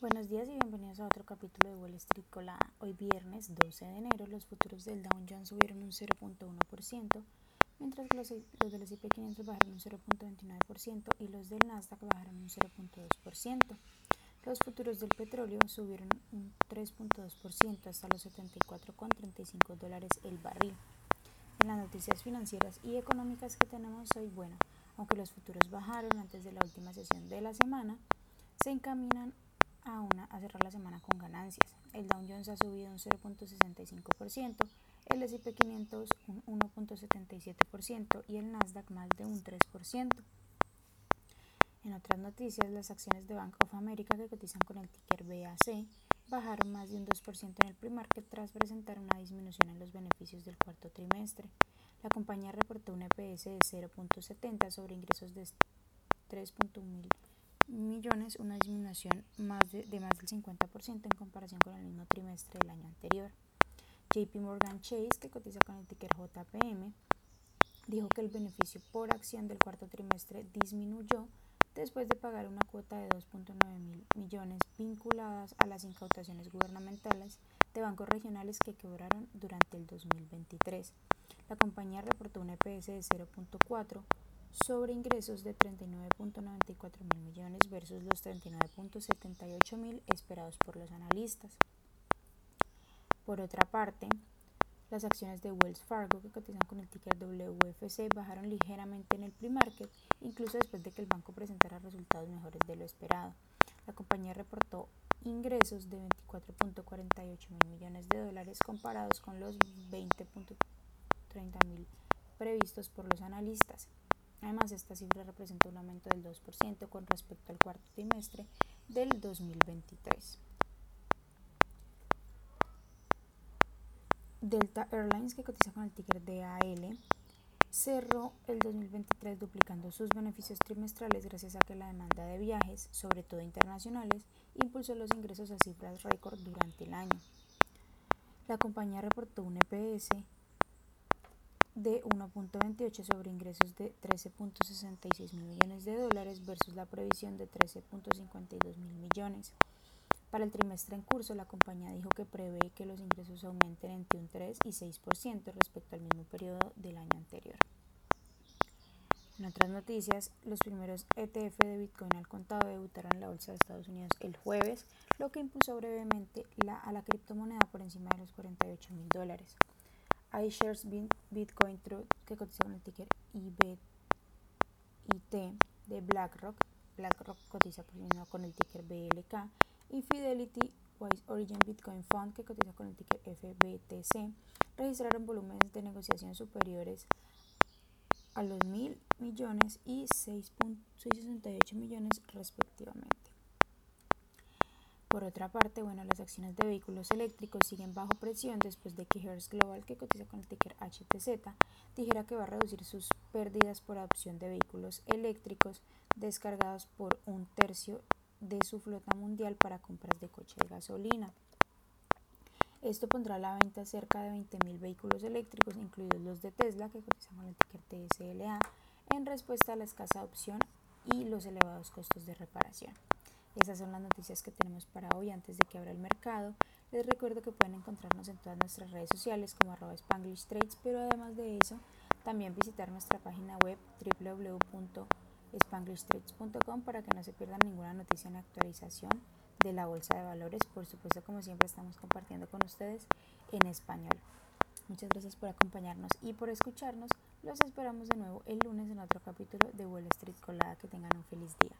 Buenos días y bienvenidos a otro capítulo de Wall Street Colada. Hoy viernes 12 de enero los futuros del Dow Jones subieron un 0.1%, mientras que los, los del S&P 500 bajaron un 0.29% y los del Nasdaq bajaron un 0.2%. Los futuros del petróleo subieron un 3.2% hasta los 74,35 dólares el barril. En las noticias financieras y económicas que tenemos hoy, bueno, aunque los futuros bajaron antes de la última sesión de la semana, se encaminan a, una, a cerrar la semana con ganancias. El Dow Jones ha subido un 0.65%, el S&P 500 un 1.77% y el Nasdaq más de un 3%. En otras noticias, las acciones de Bank of America que cotizan con el ticker BAC bajaron más de un 2% en el pre-market tras presentar una disminución en los beneficios del cuarto trimestre. La compañía reportó un EPS de 0.70 sobre ingresos de 3.1 mil millones, una disminución más de, más del 50% en comparación con el mismo trimestre del año anterior. JP Morgan Chase, que cotiza con el ticker JPM, dijo que el beneficio por acción del cuarto trimestre disminuyó después de pagar una cuota de 2.9 mil millones vinculadas a las incautaciones gubernamentales de bancos regionales que quebraron durante el 2023. La compañía reportó un EPS de 0.4 sobre ingresos de 39.94 mil millones versus los 39.78 mil esperados por los analistas. Por otra parte, las acciones de Wells Fargo que cotizan con el ticker WFC bajaron ligeramente en el pre-market, incluso después de que el banco presentara resultados mejores de lo esperado. La compañía reportó ingresos de 24.48 mil millones de dólares comparados con los 20.30 mil previstos por los analistas. Además, esta cifra representa un aumento del 2% con respecto al cuarto trimestre del 2023. Delta Airlines, que cotiza con el ticker DAL, cerró el 2023 duplicando sus beneficios trimestrales gracias a que la demanda de viajes, sobre todo internacionales, impulsó los ingresos a cifras récord durante el año. La compañía reportó un EPS de 1.28 sobre ingresos de 13.66 mil millones de dólares versus la previsión de 13.52 mil millones. Para el trimestre en curso, la compañía dijo que prevé que los ingresos aumenten entre un 3 y 6% respecto al mismo periodo del año anterior. En otras noticias, los primeros ETF de Bitcoin al contado debutaron en la Bolsa de Estados Unidos el jueves, lo que impulsó brevemente la, a la criptomoneda por encima de los 48 mil dólares iShares Bitcoin Truth, que cotiza con el ticker IBIT de BlackRock. BlackRock cotiza con el ticker BLK. Y Fidelity Wise Origin Bitcoin Fund, que cotiza con el ticker FBTC, registraron volúmenes de negociación superiores a los mil millones y 6.68 millones respectivamente. Por otra parte, bueno, las acciones de vehículos eléctricos siguen bajo presión después de que Hearst Global, que cotiza con el ticker HTZ, dijera que va a reducir sus pérdidas por adopción de vehículos eléctricos descargados por un tercio de su flota mundial para compras de coche de gasolina. Esto pondrá a la venta cerca de 20.000 vehículos eléctricos, incluidos los de Tesla, que cotizan con el ticker TSLA, en respuesta a la escasa adopción y los elevados costos de reparación. Esas son las noticias que tenemos para hoy antes de que abra el mercado. Les recuerdo que pueden encontrarnos en todas nuestras redes sociales como arroba Spanglish Trades, pero además de eso, también visitar nuestra página web www.spanglishtrades.com para que no se pierdan ninguna noticia en actualización de la bolsa de valores. Por supuesto, como siempre, estamos compartiendo con ustedes en español. Muchas gracias por acompañarnos y por escucharnos. Los esperamos de nuevo el lunes en otro capítulo de Wall Street Colada. Que tengan un feliz día.